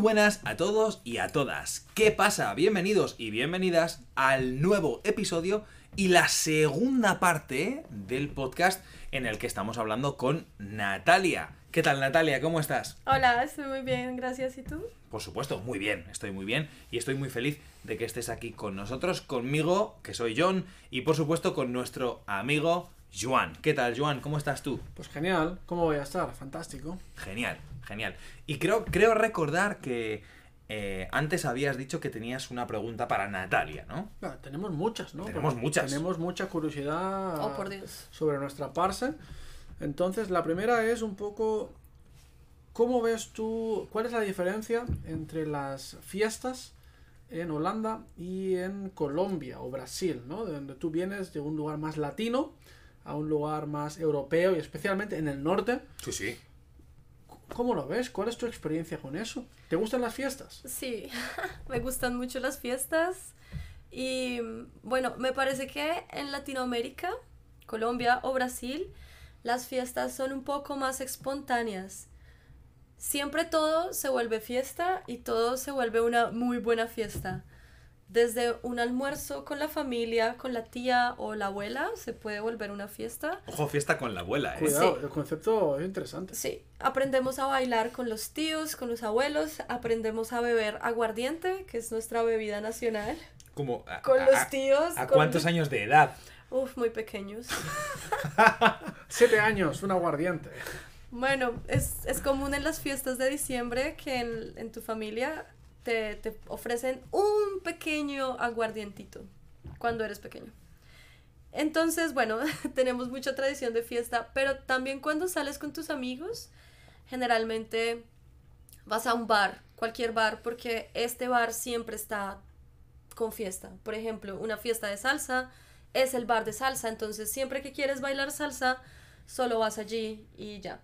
buenas a todos y a todas. ¿Qué pasa? Bienvenidos y bienvenidas al nuevo episodio y la segunda parte del podcast en el que estamos hablando con Natalia. ¿Qué tal Natalia? ¿Cómo estás? Hola, estoy muy bien, gracias. ¿Y tú? Por supuesto, muy bien, estoy muy bien y estoy muy feliz de que estés aquí con nosotros, conmigo, que soy John, y por supuesto con nuestro amigo Joan. ¿Qué tal, Joan? ¿Cómo estás tú? Pues genial, ¿cómo voy a estar? Fantástico. Genial, genial. Y creo, creo recordar que eh, antes habías dicho que tenías una pregunta para Natalia, ¿no? Bueno, tenemos muchas, ¿no? Tenemos Porque muchas. Tenemos mucha curiosidad Oh, por Dios. sobre nuestra parse. Entonces, la primera es un poco, ¿cómo ves tú, cuál es la diferencia entre las fiestas en Holanda y en Colombia o Brasil, ¿no? De donde tú vienes de un lugar más latino a un lugar más europeo y especialmente en el norte. Sí, sí. ¿Cómo lo ves? ¿Cuál es tu experiencia con eso? ¿Te gustan las fiestas? Sí, me gustan mucho las fiestas. Y bueno, me parece que en Latinoamérica, Colombia o Brasil, las fiestas son un poco más espontáneas. Siempre todo se vuelve fiesta y todo se vuelve una muy buena fiesta. Desde un almuerzo con la familia, con la tía o la abuela, se puede volver una fiesta. Ojo, fiesta con la abuela, ¿eh? Cuidado, Sí. el concepto es interesante. Sí, aprendemos a bailar con los tíos, con los abuelos, aprendemos a beber aguardiente, que es nuestra bebida nacional, Como, a, con a- los tíos. ¿A cuántos años de edad? Uf, muy pequeños. Siete años, un aguardiente. Bueno, es, es común en las fiestas de diciembre que en, en tu familia te, ofrecen un pequeño aguardientito cuando eres pequeño. Entonces, bueno, tenemos mucha tradición de fiesta, pero también cuando sales con tus amigos, generalmente vas a un bar, cualquier bar, porque este bar siempre está con fiesta. Por ejemplo, una fiesta de salsa es el bar de salsa, entonces siempre que quieres bailar salsa, solo vas allí y ya.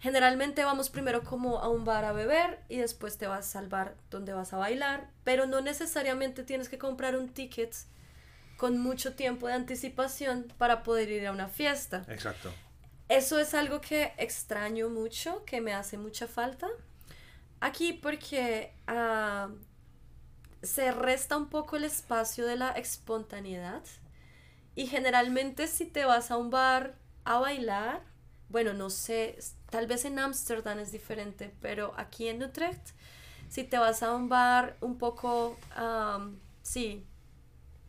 Generalmente vamos primero como a un bar a beber y después te vas al bar donde vas a bailar, pero no necesariamente tienes que comprar un ticket con mucho tiempo de anticipación para poder ir a una fiesta. Exacto. Eso es algo que extraño mucho, que me hace mucha falta. Aquí porque ah, se resta un poco el espacio de la espontaneidad. Y generalmente si te vas a un bar a bailar, bueno, no sé, tal vez en Ámsterdam es diferente, pero aquí en Utrecht, si te vas a un bar un poco, sí,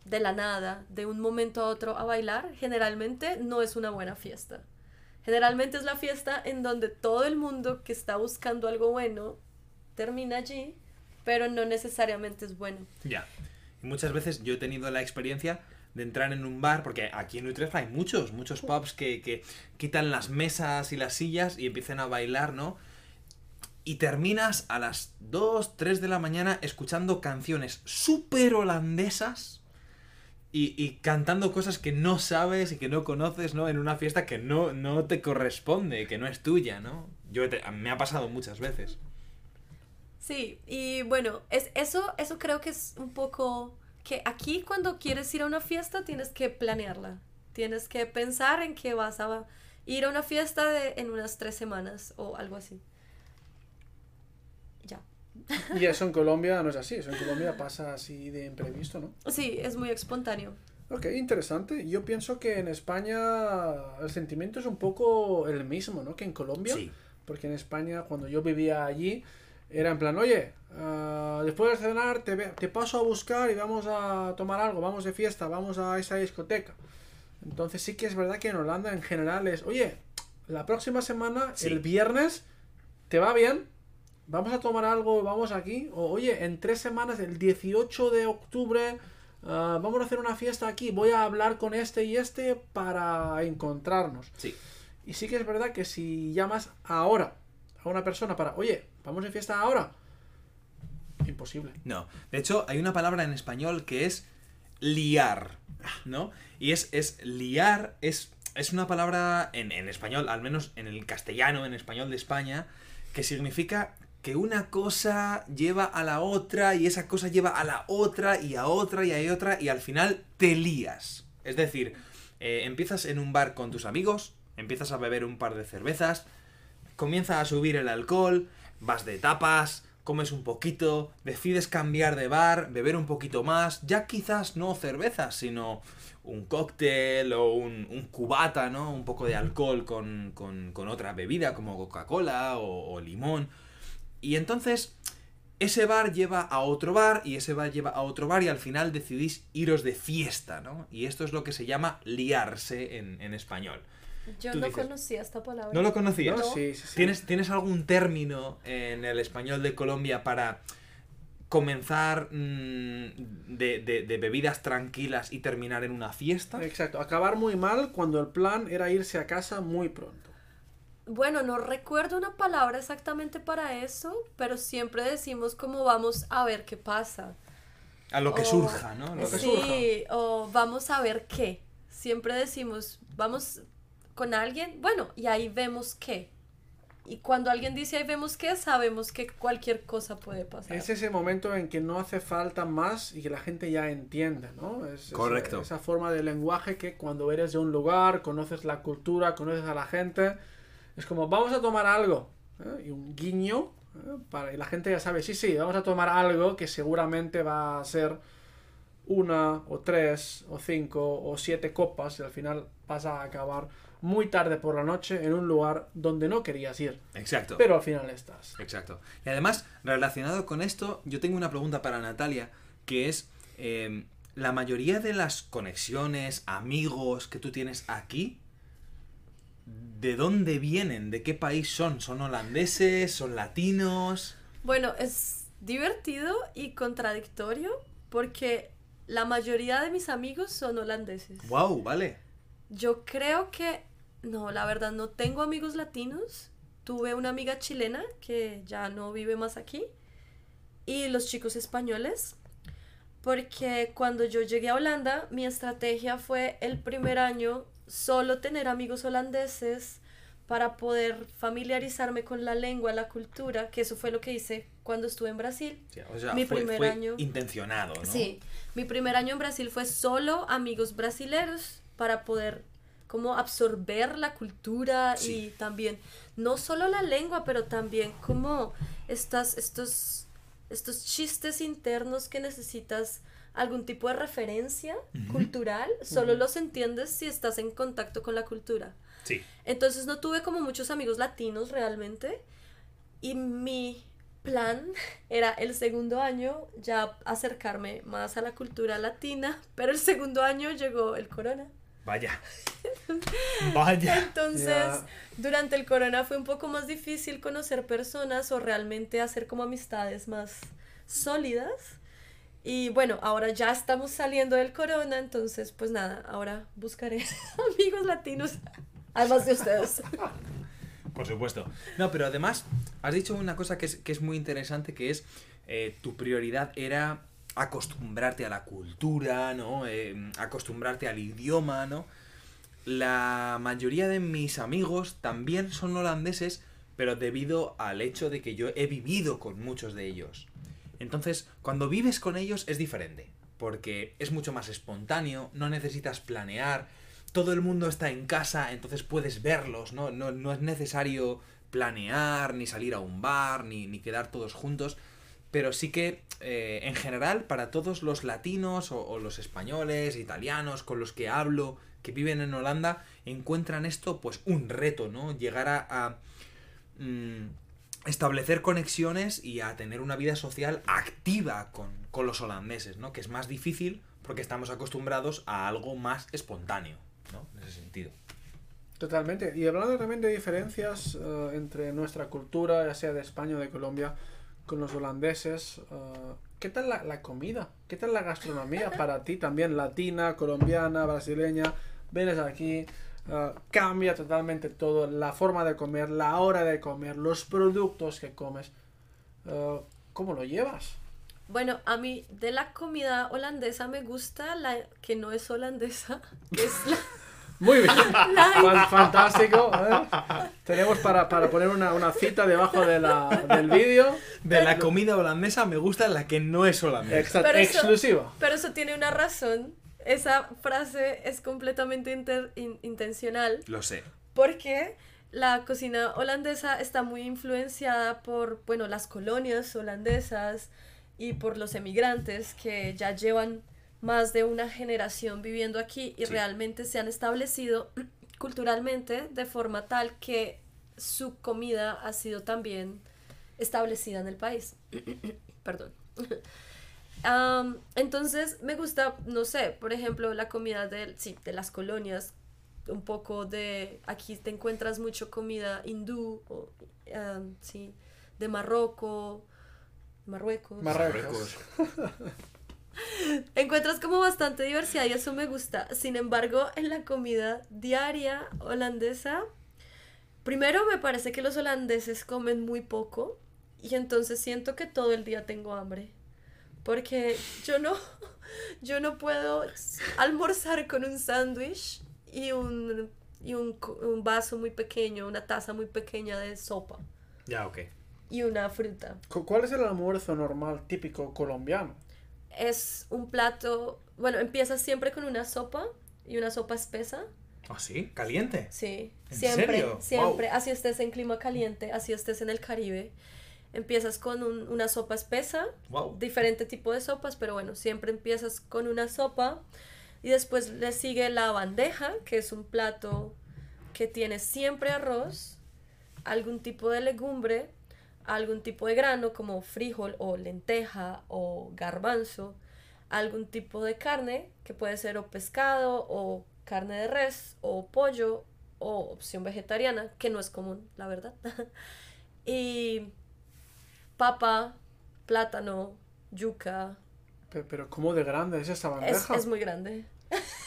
de la nada, de un momento a otro a bailar, generalmente no es una buena fiesta. Generalmente es la fiesta en donde todo el mundo que está buscando algo bueno termina allí, pero no necesariamente es bueno. Ya. Muchas veces yo he tenido la experiencia de entrar en un bar, porque aquí en Utrecht hay muchos, muchos pubs que, que quitan las mesas y las sillas y empiezan a bailar, ¿no? Y terminas a las 2, 3 de la mañana escuchando canciones súper holandesas y, y cantando cosas que no sabes y que no conoces, ¿no? En una fiesta que no, no te corresponde, que no es tuya, ¿no? Yo me ha pasado muchas veces. Sí, y bueno, es, eso, eso creo que es un poco que aquí cuando quieres ir a una fiesta tienes que planearla. Tienes que pensar en que vas a ir a una fiesta de, en unas tres semanas o algo así. Ya. Y eso en Colombia no es así, eso en Colombia pasa así de imprevisto, ¿no? Sí, es muy espontáneo. Ok, interesante. Yo pienso que en España el sentimiento es un poco el mismo, ¿no? Que en Colombia. Sí. Porque en España, cuando yo vivía allí, era en plan, oye, ah, después de cenar te, paso a buscar y vamos a tomar algo, vamos de fiesta, vamos a esa discoteca. Entonces sí que es verdad que en Holanda en general es, oye, la próxima semana, Sí. el viernes, ¿te va bien? Vamos a tomar algo, vamos aquí. O oye, en tres semanas, el 18 de octubre, ah, vamos a hacer una fiesta aquí. Voy a hablar con este y este para encontrarnos. Sí. Y sí que es verdad que si llamas ahora a una persona para, oye, vamos de fiesta ahora, imposible. No. De hecho, hay una palabra en español que es liar, ¿no? Y es, es liar, es, es una palabra en, en español, al menos en el castellano, en español de España, que significa que una cosa lleva a la otra y esa cosa lleva a la otra y a otra y a otra y al final te lías. Es decir, eh, empiezas en un bar con tus amigos, empiezas a beber un par de cervezas, comienza a subir el alcohol, vas de tapas, comes un poquito, decides cambiar de bar, beber un poquito más, ya quizás no cerveza, sino un cóctel o un, un cubata, ¿no? Un poco de alcohol con, con- con otra bebida como Coca-Cola o, o limón. Y entonces ese bar lleva a otro bar y ese bar lleva a otro bar y al final decidís iros de fiesta, ¿no? Y esto es lo que se llama liarse en, en español. Yo Tú no dices- conocía esta palabra. ¿No lo conocías? ¿No? No. Sí, sí, sí. ¿Tienes, ¿Tienes algún término en el español de Colombia para comenzar mm, de, de- de bebidas tranquilas y terminar en una fiesta? Exacto, acabar muy mal cuando el plan era irse a casa muy pronto. Bueno, no recuerdo una palabra exactamente para eso, pero siempre decimos como vamos a ver qué pasa. A lo que O- surja, ¿no? Lo que sí, o vamos a ver qué. Siempre decimos, vamos con alguien, bueno, y ahí vemos qué. Y cuando alguien dice ahí vemos qué, sabemos que cualquier cosa puede pasar. Es ese momento en que no hace falta más y que la gente ya entiende, ¿no? Es, esa- Correcto. Esa, forma de lenguaje que cuando eres de un lugar, conoces la cultura, conoces a la gente, es como, vamos a tomar algo. ¿eh? Y un guiño, ¿eh? para, y la gente ya sabe, sí, sí, vamos a tomar algo que seguramente va a ser una o tres o cinco o siete copas y al final vas a acabar muy tarde por la noche en un lugar donde no querías ir, Exacto. pero al final estás. Exacto. Y además, relacionado con esto, yo tengo una pregunta para Natalia, que es, eh, la mayoría de las conexiones, amigos que tú tienes aquí, ¿de dónde vienen? ¿De qué país son? ¿Son holandeses? ¿Son latinos? Bueno, es divertido y contradictorio porque la mayoría de mis amigos son holandeses. ¡Wow! Vale. Yo creo que, no, la verdad no tengo amigos latinos. Tuve una amiga chilena que ya no vive más aquí. Y los chicos españoles. Porque cuando yo llegué a Holanda, mi estrategia fue el primer año solo tener amigos holandeses para poder familiarizarme con la lengua, la cultura, que eso fue lo que hice cuando estuve en Brasil. Sí, o sea, Mi fue, primer fue año. intencionado, ¿no? Sí, mi primer año en Brasil fue solo amigos brasileros para poder como absorber la cultura Sí. y también no solo la lengua, pero también como estas, estos, estos chistes internos que necesitas algún tipo de referencia cultural, solo los entiendes si estás en contacto con la cultura. Sí. Entonces no tuve como muchos amigos latinos realmente. Y mi plan era el segundo año ya acercarme más a la cultura latina, pero el segundo año llegó el corona. Vaya. Vaya. Entonces, durante el corona fue un poco más difícil conocer personas o realmente hacer como amistades más sólidas. Y bueno, ahora ya estamos saliendo del corona, entonces pues nada, ahora buscaré amigos latinos, además de ustedes. Por supuesto. No, pero además, has dicho una cosa que es, que es muy interesante, que es eh, tu prioridad era acostumbrarte a la cultura, ¿no? Eh, acostumbrarte al idioma, ¿no? La mayoría de mis amigos también son holandeses, pero debido al hecho de que yo he vivido con muchos de ellos. Entonces, cuando vives con ellos es diferente, porque es mucho más espontáneo, no necesitas planear, todo el mundo está en casa, entonces puedes verlos, ¿no? No, no es necesario planear, ni salir a un bar, ni, ni quedar todos juntos, pero sí que eh, en general para todos los latinos o, los españoles, italianos con los que hablo, que viven en Holanda, encuentran esto pues un reto, ¿no? Llegar a... a, mm, establecer conexiones y a tener una vida social activa con, con los holandeses, ¿no? Que es más difícil porque estamos acostumbrados a algo más espontáneo, ¿no? En ese sentido. Totalmente. Y hablando también de diferencias eh, entre nuestra cultura, ya sea de España o de Colombia, con los holandeses, eh, ¿qué tal la, la comida? ¿Qué tal la gastronomía para ti también? Latina, colombiana, brasileña. Vienes aquí, eh, cambia totalmente todo, la forma de comer, la hora de comer, los productos que comes. Eh, ¿Cómo lo llevas? Bueno, a mí de la comida holandesa me gusta la que no es holandesa, que es la, Muy bien, Fan- fantástico. ¿eh? Tenemos para, para poner una, una cita debajo de la, del vídeo. De la comida holandesa me gusta la que no es holandesa. Exacto, Pero eso- exclusiva. Pero eso tiene una razón. Esa frase es completamente inter- in- intencional Lo sé. porque la cocina holandesa está muy influenciada por, bueno, las colonias holandesas y por los emigrantes que ya llevan más de una generación viviendo aquí y Sí. realmente se han establecido culturalmente de forma tal que su comida ha sido también establecida en el país. Perdón. Entonces me gusta, no sé, por ejemplo, la comida de, sí, de las colonias, un poco de, aquí te encuentras mucho comida hindú, o, sí, de Marruecos, Marruecos. Marruecos. Encuentras como bastante diversidad y eso me gusta. Sin embargo, en la comida diaria holandesa, primero me parece que los holandeses comen muy poco y entonces siento que todo el día tengo hambre. Porque yo no, yo no puedo almorzar con un sándwich y un, y un, un vaso muy pequeño, una taza muy pequeña de sopa Ya, ok. y una fruta. Cu- ¿Cuál es el almuerzo normal típico colombiano? Es un plato, bueno, empiezas siempre con una sopa y una sopa espesa. ¿Ah, sí? ¿Caliente? Sí, ¿En siempre, serio? siempre. Wow. Así estés en clima caliente, así estés en el Caribe. Empiezas con un- una sopa espesa, Wow. diferente tipo de sopas, pero bueno, siempre empiezas con una sopa y después le sigue la bandeja, que es un plato que tiene siempre arroz, algún tipo de legumbre, algún tipo de grano como frijol o lenteja o garbanzo, algún tipo de carne, que puede ser o pescado o carne de res o pollo o opción vegetariana, que no es común, la verdad. y papa, plátano, yuca. Pe- Pero ¿cómo de grande es esa Es, bandeja? es muy grande.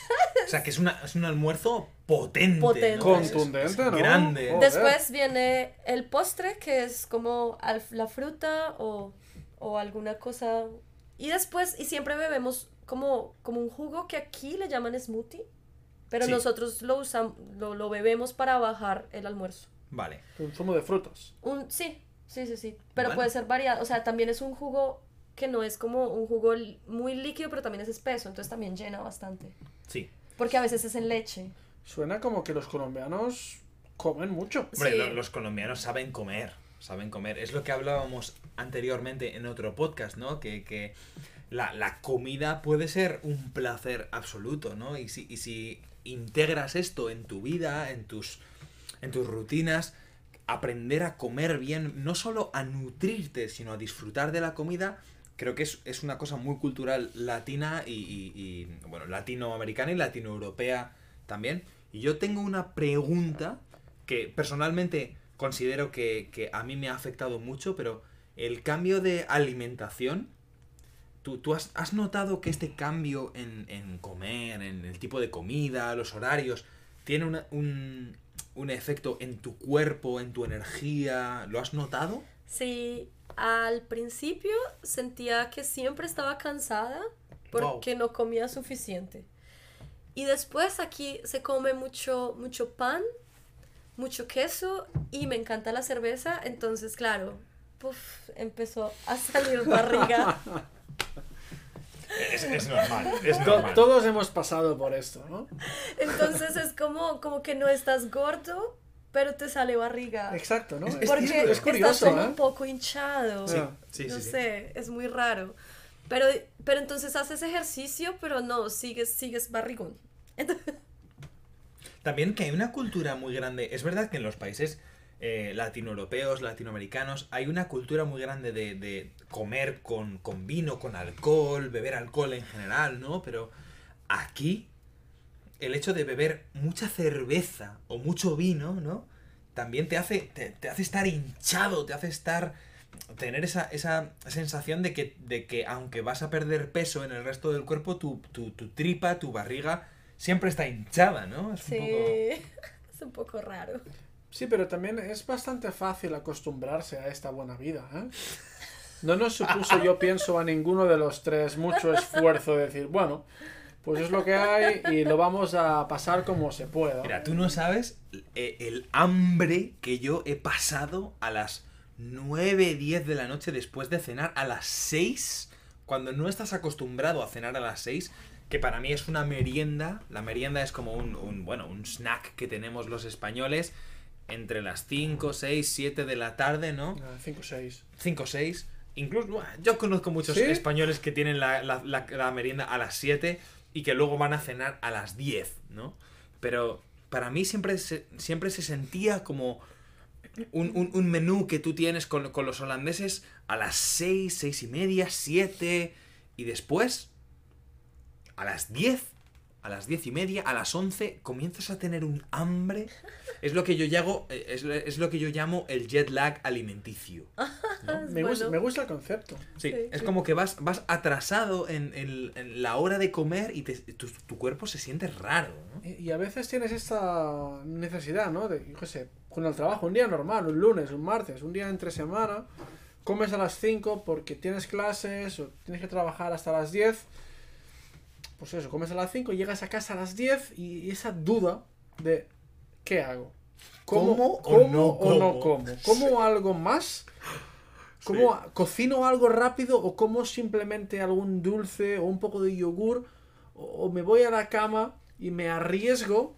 O sea, que es, una, es un almuerzo potente. Potente. ¿no? Es- es- Contundente, es ¿no? Grande. Joder. Después viene el postre, que es como la fruta o, o alguna cosa. Y después, y siempre bebemos como, como un jugo que aquí le llaman smoothie, pero Sí. nosotros lo, usamos, lo, lo bebemos para bajar el almuerzo. Vale. Un zumo de frutas. Un, sí, sí, sí, sí. Pero Bueno. puede ser variado. O sea, también es un jugo que no es como un jugo muy líquido, pero también es espeso, entonces también llena bastante. Sí. Porque a veces es en leche. Suena como que los colombianos comen mucho. Hombre, Sí. lo- los colombianos saben comer, saben comer. Es lo que hablábamos anteriormente en otro podcast, ¿no? Que, que la, la comida puede ser un placer absoluto, ¿no? Y si, y si integras esto en tu vida, en tus, en tus rutinas, aprender a comer bien, no solo a nutrirte, sino a disfrutar de la comida, creo que es, es una cosa muy cultural latina y, y- bueno, latinoamericana y latinoeuropea también. Y yo tengo una pregunta que personalmente considero que, que a mí me ha afectado mucho, pero el cambio de alimentación, ¿tú, tú has, has notado que este cambio en, en comer, en el tipo de comida, los horarios, tiene una- un, un efecto en tu cuerpo, en tu energía? ¿Lo has notado? Sí, al principio sentía que siempre estaba cansada porque no comía suficiente. Y después aquí se come mucho, mucho pan, mucho queso y me encanta la cerveza, entonces claro, puf, empezó a salir barriga. Es, es normal, es To- todos hemos pasado por esto, ¿no? Entonces es como, como que no estás gordo, pero te sale barriga. Exacto, ¿no? Es- Es, Porque es curioso, estás como ¿eh? un poco hinchado. Sí, sí, no sí, sí. sé, es muy raro. Pero, pero entonces haces ejercicio, pero no, sigues, sigues barrigón. También que hay una cultura muy grande. Es verdad que en los países eh, latinoeuropeos, latinoamericanos, hay una cultura muy grande de, de comer con, con vino, con alcohol, beber alcohol en general, ¿no? Pero aquí, el hecho de beber mucha cerveza o mucho vino, ¿no? También te hace, te, te hace estar hinchado, te hace estar. tener esa, esa sensación de que, de que aunque vas a perder peso en el resto del cuerpo, tu, tu, tu tripa, tu barriga, siempre está hinchada, ¿no? Es Sí, un poco. es un poco raro. Sí, pero también es bastante fácil acostumbrarse a esta buena vida, ¿eh? No nos supuso, yo pienso, a ninguno de los tres mucho esfuerzo de decir, bueno, pues es lo que hay y lo vamos a pasar como se pueda. Mira, tú no sabes eh, el hambre que yo he pasado a las 9, 10 de la noche después de cenar a las 6, cuando no estás acostumbrado a cenar a las 6, que para mí es una merienda. La merienda es como un, un, bueno, un snack que tenemos los españoles. entre las 5, 6, 7 de la tarde, ¿no? 5 6. 5, 6. Incluso, yo conozco muchos ¿Sí? españoles que tienen la, la- la- la merienda a las 7 y que luego van a cenar a las 10, ¿no? Pero para mí siempre se, siempre se sentía como un, un- menú que tú tienes con, con los holandeses a las 6, 6 y media, 7 y después a las 10, a las 10 y media, a las 11 comienzas a tener un hambre. Es lo que yo llamo, es, es lo que yo llamo el jet lag alimenticio. Me, gusta, me gusta el concepto. Sí, Sí, es sí. como que vas, vas atrasado en, en- en la hora de comer y te- tu, tu cuerpo se siente raro, ¿no? Y, y a veces tienes esta necesidad, ¿no? De, yo qué sé, con el trabajo, un día normal, un lunes, un martes, un día entre semana, comes a las 5 porque tienes clases o tienes que trabajar hasta las 10. Pues eso, comes a las 5, llegas a casa a las 10 y, esa duda de ¿qué hago? ¿Como o ¿Cómo no o no como? como? ¿Como algo más? ¿Cómo cocino algo rápido o como simplemente algún dulce o un poco de yogur? O, o me voy a la cama y me arriesgo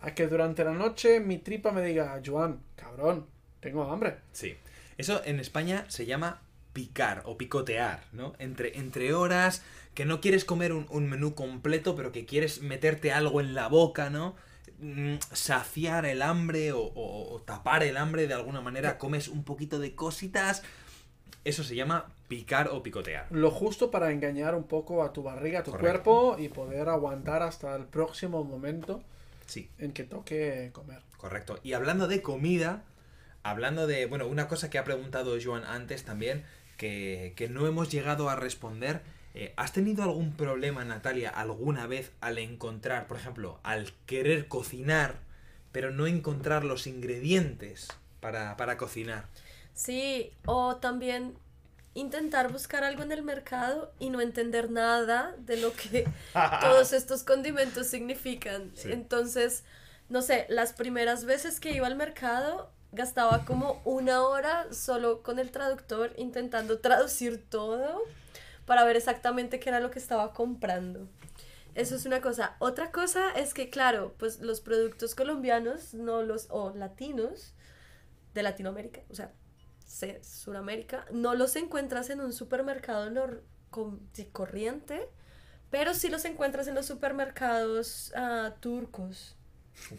a que durante la noche mi tripa me diga, Joan, cabrón, tengo hambre. Sí. Eso en España se llama picar o picotear, ¿no? Entre, entre horas, que no quieres comer un, un menú completo, pero que quieres meterte algo en la boca, ¿no? Mm, Saciar el hambre o, o- o tapar el hambre de alguna manera, comes un poquito de cositas. Eso se llama picar o picotear. Lo justo para engañar un poco a tu barriga, a tu Correcto. cuerpo y poder aguantar hasta el próximo momento Sí. en que toque comer. Correcto. Y hablando de comida, hablando de, bueno, una cosa que ha preguntado Joan antes también, que, que no hemos llegado a responder. eh, ¿Has tenido algún problema, Natalia, alguna vez al encontrar, por ejemplo, al querer cocinar, pero no encontrar los ingredientes para, para cocinar? Sí, o también intentar buscar algo en el mercado y no entender nada de lo que todos estos condimentos significan. Sí. Entonces, no sé, las primeras veces que iba al mercado gastaba como una hora solo con el traductor intentando traducir todo para ver exactamente qué era lo que estaba comprando. Eso es una cosa. Otra cosa es que, claro, pues los productos colombianos, no los, o latinos, de Latinoamérica, o sea, se- Suramérica, no los encuentras en un supermercado nor- corriente, pero sí los encuentras en los supermercados ah, turcos.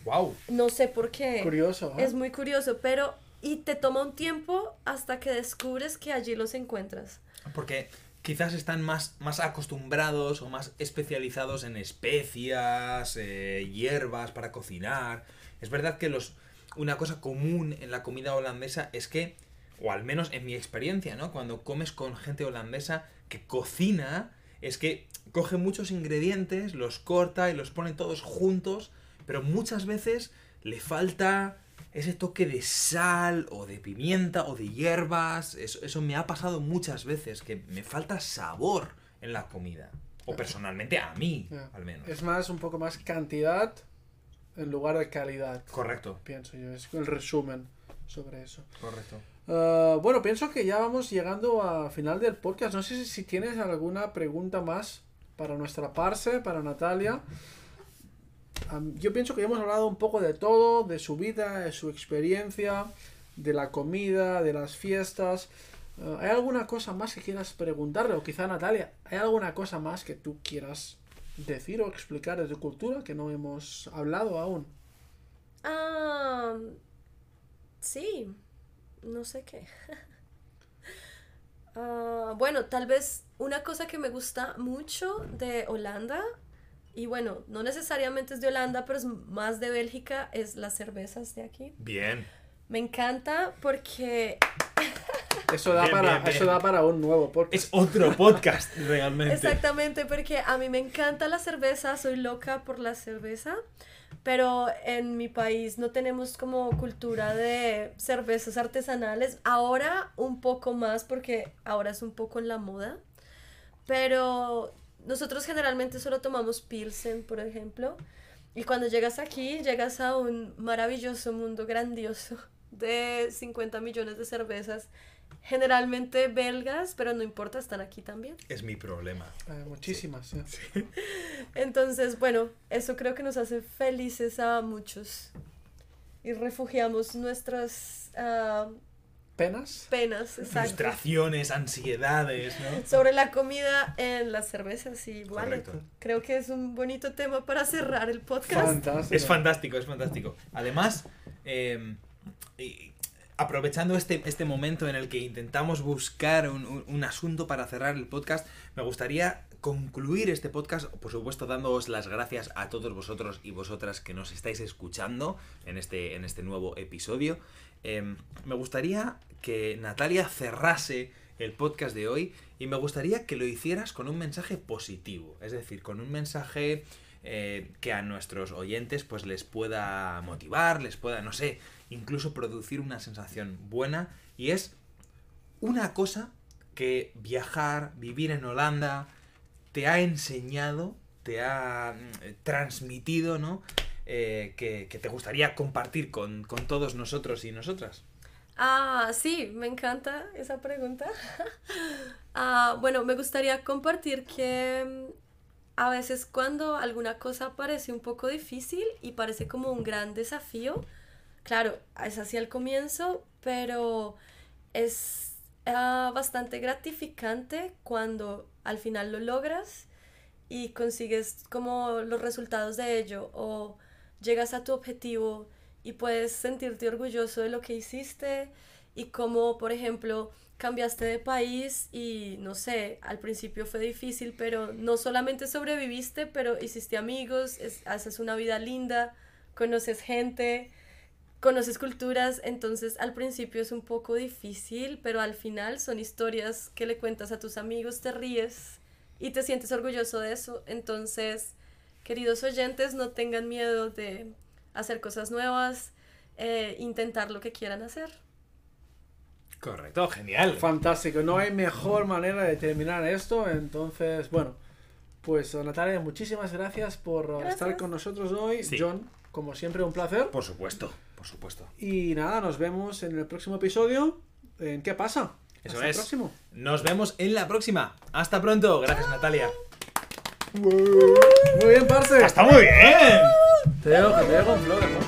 ¡Wow! No sé por qué. Curioso, ¿eh? Es muy curioso, pero y te toma un tiempo hasta que descubres que allí los encuentras. Porque quizás están más, más acostumbrados o más especializados en especias, eh, hierbas para cocinar. Es verdad que los una cosa común en la comida holandesa es que, o al menos en mi experiencia, ¿no? Cuando comes con gente holandesa que cocina, es que coge muchos ingredientes, los corta y los pone todos juntos, pero muchas veces le falta ese toque de sal o de pimienta o de hierbas. Eso, eso me ha pasado muchas veces, que me falta sabor en la comida. O personalmente a mí, al menos. Es más, un poco más cantidad en lugar de calidad, Correcto, pienso yo. Es el resumen sobre eso. correcto. Ah, bueno, pienso que ya vamos llegando al final del podcast. No sé si, tienes alguna pregunta más para nuestra parce, para Natalia. Yo pienso que hemos hablado un poco de todo, de su vida, de su experiencia, de la comida, de las fiestas. Ah, ¿Hay alguna cosa más que quieras preguntarle? O quizá Natalia, ¿hay alguna cosa más que tú quieras decir o explicar de tu cultura que no hemos hablado aún? Ah, sí, no sé qué. Ah, bueno, tal vez una cosa que me gusta mucho de Holanda, y bueno, no necesariamente es de Holanda, pero es más de Bélgica, es las cervezas de aquí. Bien. Me encanta porque Eso da, Bien, para, bien, bien. eso da para un nuevo podcast. Es otro podcast, realmente. Exactamente, porque a mí me encanta la cerveza, soy loca por la cerveza, pero en mi país no tenemos como cultura de cervezas artesanales. Ahora un poco más porque ahora es un poco en la moda, pero nosotros generalmente solo tomamos Pilsen, por ejemplo, y cuando llegas aquí llegas a un maravilloso mundo grandioso de 50 millones de cervezas. Generalmente belgas, pero no importa, están aquí también. Es mi problema. Eh, muchísimas, sí. Entonces, bueno, eso creo que nos hace felices a muchos. y refugiamos nuestras ah, ¿Penas? penas, exacto. Frustraciones, ansiedades, ¿no? Sobre la comida en las cervezas y vale. Correcto. Creo que es un bonito tema para cerrar el podcast. Fantástico. Es fantástico, es fantástico. Además, eh, y- aprovechando este, este momento en el que intentamos buscar un, un- un asunto para cerrar el podcast, me gustaría concluir este podcast, por supuesto, dándoos las gracias a todos vosotros y vosotras que nos estáis escuchando en este, en este nuevo episodio. Eh, me gustaría que Natalia cerrase el podcast de hoy y me gustaría que lo hicieras con un mensaje positivo, es decir, con un mensaje eh, que a nuestros oyentes pues les pueda motivar, les pueda, no sé, incluso producir una sensación buena y es una cosa que viajar, vivir en Holanda, te ha enseñado, te ha mm, transmitido, ¿no? Eh, que, que te gustaría compartir con, con todos nosotros y nosotras. Ah, sí, me encanta esa pregunta. Ah, bueno, me gustaría compartir que mm, a veces cuando alguna cosa parece un poco difícil y parece como un gran desafío, claro, es así al comienzo, pero es ah, bastante gratificante cuando al final lo logras y consigues como los resultados de ello o llegas a tu objetivo y puedes sentirte orgulloso de lo que hiciste y como, por ejemplo, cambiaste de país y no sé, al principio fue difícil, pero no solamente sobreviviste, pero hiciste amigos, es- haces una vida linda, conoces gente, conoces culturas, entonces al principio es un poco difícil, pero al final son historias que le cuentas a tus amigos, te ríes y te sientes orgulloso de eso. Entonces, queridos oyentes, no tengan miedo de hacer cosas nuevas, eh, intentar lo que quieran hacer. Correcto, genial. Fantástico, no hay mejor manera de terminar esto. Entonces, bueno, pues Natalia, muchísimas gracias por Gracias. estar con nosotros hoy. Sí. John, como siempre, un placer. Por supuesto, por supuesto. Y nada, nos vemos en el próximo episodio. ¿En qué pasa? Eso Hasta es. el próximo. Nos vemos en la próxima. Hasta pronto. Gracias, Natalia. Muy bien, parce. ¡Está muy bien! Te dejo, te dejo un ¿no?